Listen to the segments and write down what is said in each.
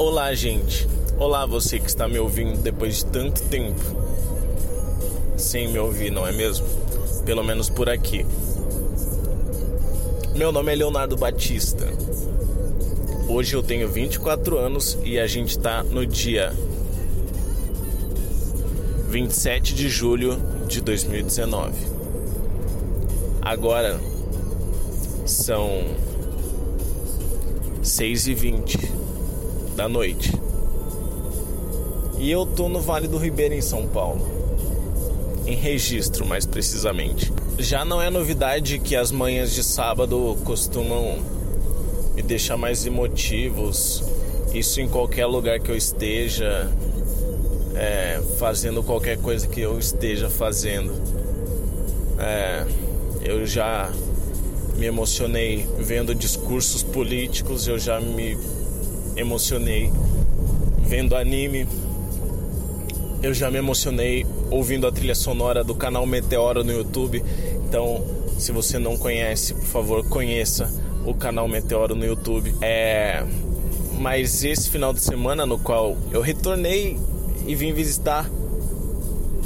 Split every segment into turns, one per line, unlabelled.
Olá, gente. Olá, você que está me ouvindo depois de tanto tempo sem me ouvir, não é mesmo? Pelo menos por aqui. Meu nome é Leonardo Batista. Hoje eu tenho 24 anos e a gente está no dia 27 de julho de 2019. Agora são 6 e 20 da noite. E eu tô no Vale do Ribeira em São Paulo. Em registro, mais precisamente. Já não é novidade que as manhãs de sábado costumam me deixar mais emotivos. Isso em qualquer lugar que eu esteja, é, fazendo qualquer coisa que eu esteja fazendo. É, eu já me emocionei vendo discursos políticos, eu já me emocionei vendo anime, eu já me emocionei ouvindo a trilha sonora do canal Meteoro no YouTube. Então, se você não conhece, por favor, conheça o canal Meteoro no YouTube. É, mas esse final de semana no qual eu retornei e vim visitar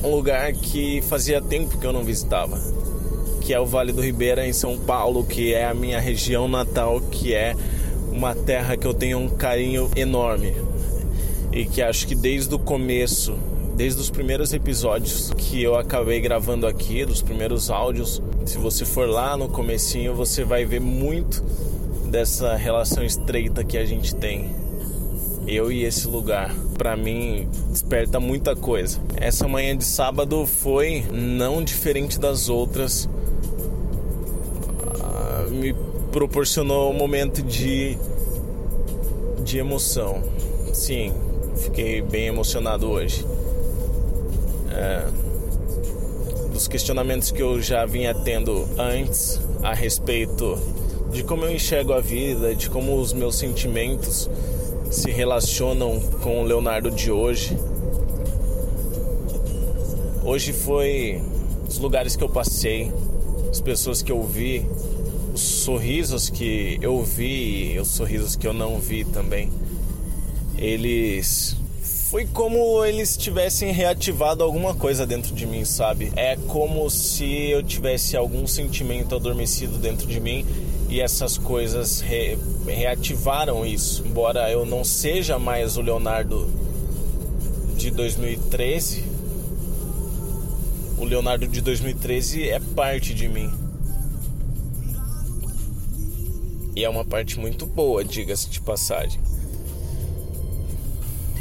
um lugar que fazia tempo que eu não visitava, que é o Vale do Ribeira em São Paulo, que é a minha região natal, que é uma terra que eu tenho um carinho enorme e que acho que desde o começo, desde os primeiros episódios que eu acabei gravando aqui, dos primeiros áudios, se você for lá no comecinho, você vai ver muito dessa relação estreita que a gente tem. Eu e esse lugar, para mim, desperta muita coisa. Essa manhã de sábado foi não diferente das outras. Ah, me proporcionou um momento de, de emoção. Sim, fiquei bem emocionado hoje. É, dos questionamentos que eu já vinha tendo antes a respeito de como eu enxergo a vida, de como os meus sentimentos se relacionam com o Leonardo de hoje. Hoje foi os lugares que eu passei, as pessoas que eu vi, os sorrisos que eu vi e os sorrisos que eu não vi também. Eles foi como eles tivessem reativado alguma coisa dentro de mim, sabe? É como se eu tivesse algum sentimento adormecido dentro de mim e essas coisas re, reativaram isso. Embora eu não seja mais o Leonardo de 2013, o Leonardo de 2013 é parte de mim. E é uma parte muito boa, diga-se de passagem.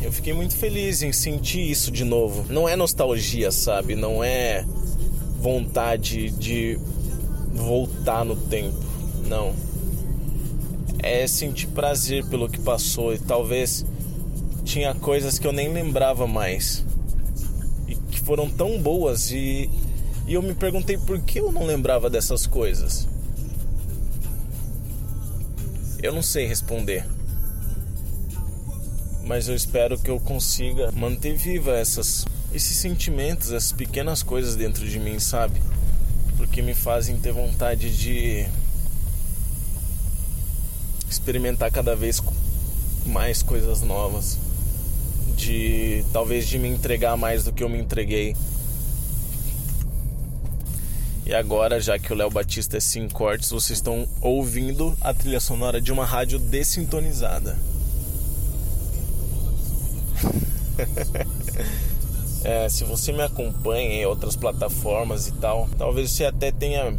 Eu fiquei muito feliz em sentir isso de novo. Não é nostalgia, sabe? Não é vontade de voltar no tempo. Não. É sentir prazer pelo que passou e talvez tinha coisas que eu nem lembrava mais e que foram tão boas e, e eu me perguntei por que eu não lembrava dessas coisas. Eu não sei responder. Mas eu espero que eu consiga manter viva essas esses sentimentos, essas pequenas coisas dentro de mim, sabe? Porque me fazem ter vontade de experimentar cada vez mais coisas novas, de talvez de me entregar mais do que eu me entreguei. E agora, já que o Léo Batista é sem cortes, vocês estão ouvindo a trilha sonora de uma rádio dessintonizada. é, se você me acompanha em outras plataformas e tal, talvez você até tenha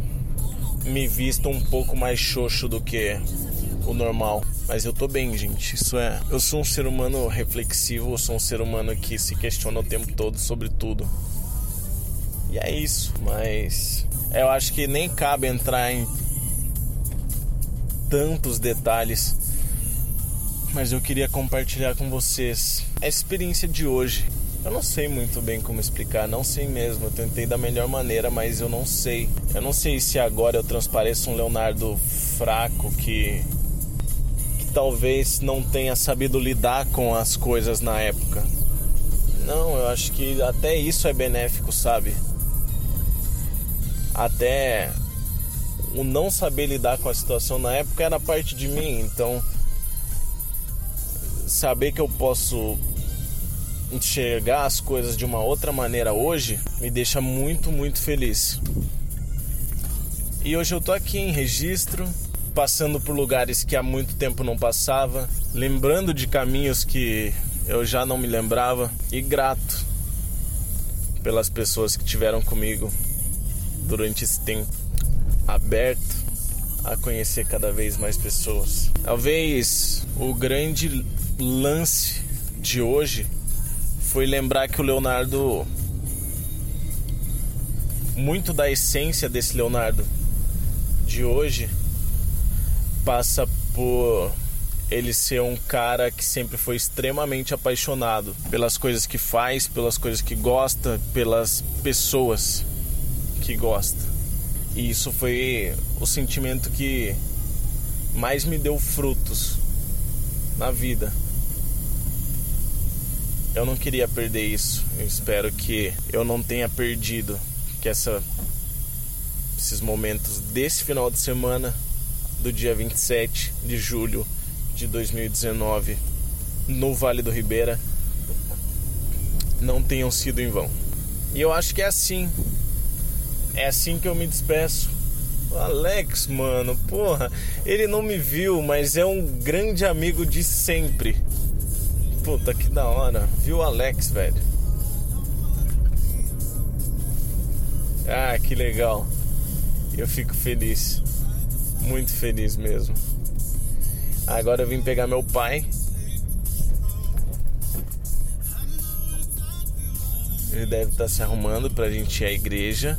me visto um pouco mais xoxo do que o normal. Mas eu tô bem, gente. Isso é. Eu sou um ser humano reflexivo, eu sou um ser humano que se questiona o tempo todo sobre tudo. E é isso. Mas eu acho que nem cabe entrar em tantos detalhes. Mas eu queria compartilhar com vocês a experiência de hoje. Eu não sei muito bem como explicar, não sei mesmo. Eu tentei da melhor maneira, mas eu não sei. Eu não sei se agora eu transpareço um Leonardo fraco que talvez não tenha sabido lidar com as coisas na época. Não, eu acho que até isso é benéfico, sabe? Até o não saber lidar com a situação na época era parte de mim, então saber que eu posso enxergar as coisas de uma outra maneira hoje me deixa muito, muito feliz. E hoje eu tô aqui em registro, passando por lugares que há muito tempo não passava, lembrando de caminhos que eu já não me lembrava e grato pelas pessoas que tiveram comigo durante esse tempo aberto a conhecer cada vez mais pessoas. Talvez o grande lance de hoje foi lembrar que o Leonardo muito da essência desse Leonardo de hoje passa por ele ser um cara que sempre foi extremamente apaixonado pelas coisas que faz, pelas coisas que gosta, pelas pessoas que gosta. E isso foi o sentimento que mais me deu frutos na vida. Eu não queria perder isso. Eu espero que eu não tenha perdido que essa esses momentos desse final de semana do dia 27 de julho de 2019 no Vale do Ribeira não tenham sido em vão. E eu acho que é assim. É assim que eu me despeço. Alex, mano, porra, ele não me viu, mas é um grande amigo de sempre. Puta que da hora. Viu Alex, velho? Ah, que legal. Eu fico feliz. Muito feliz mesmo. Agora eu vim pegar meu pai. Ele deve estar se arrumando pra gente ir à igreja.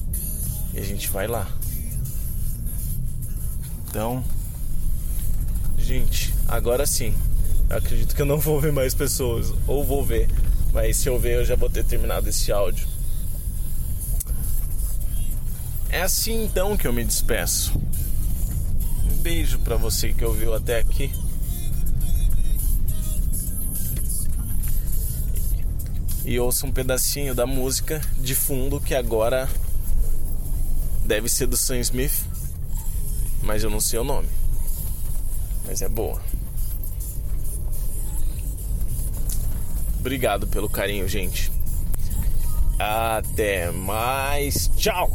E a gente vai lá. Então, gente, agora sim. Eu acredito que eu não vou ver mais pessoas. Ou vou ver. Mas se eu ver, eu já vou ter terminado esse áudio. É assim então que eu me despeço beijo para você que ouviu até aqui. E ouça um pedacinho da música de fundo que agora deve ser do Sam Smith, mas eu não sei o nome. Mas é boa. Obrigado pelo carinho, gente. Até mais. Tchau.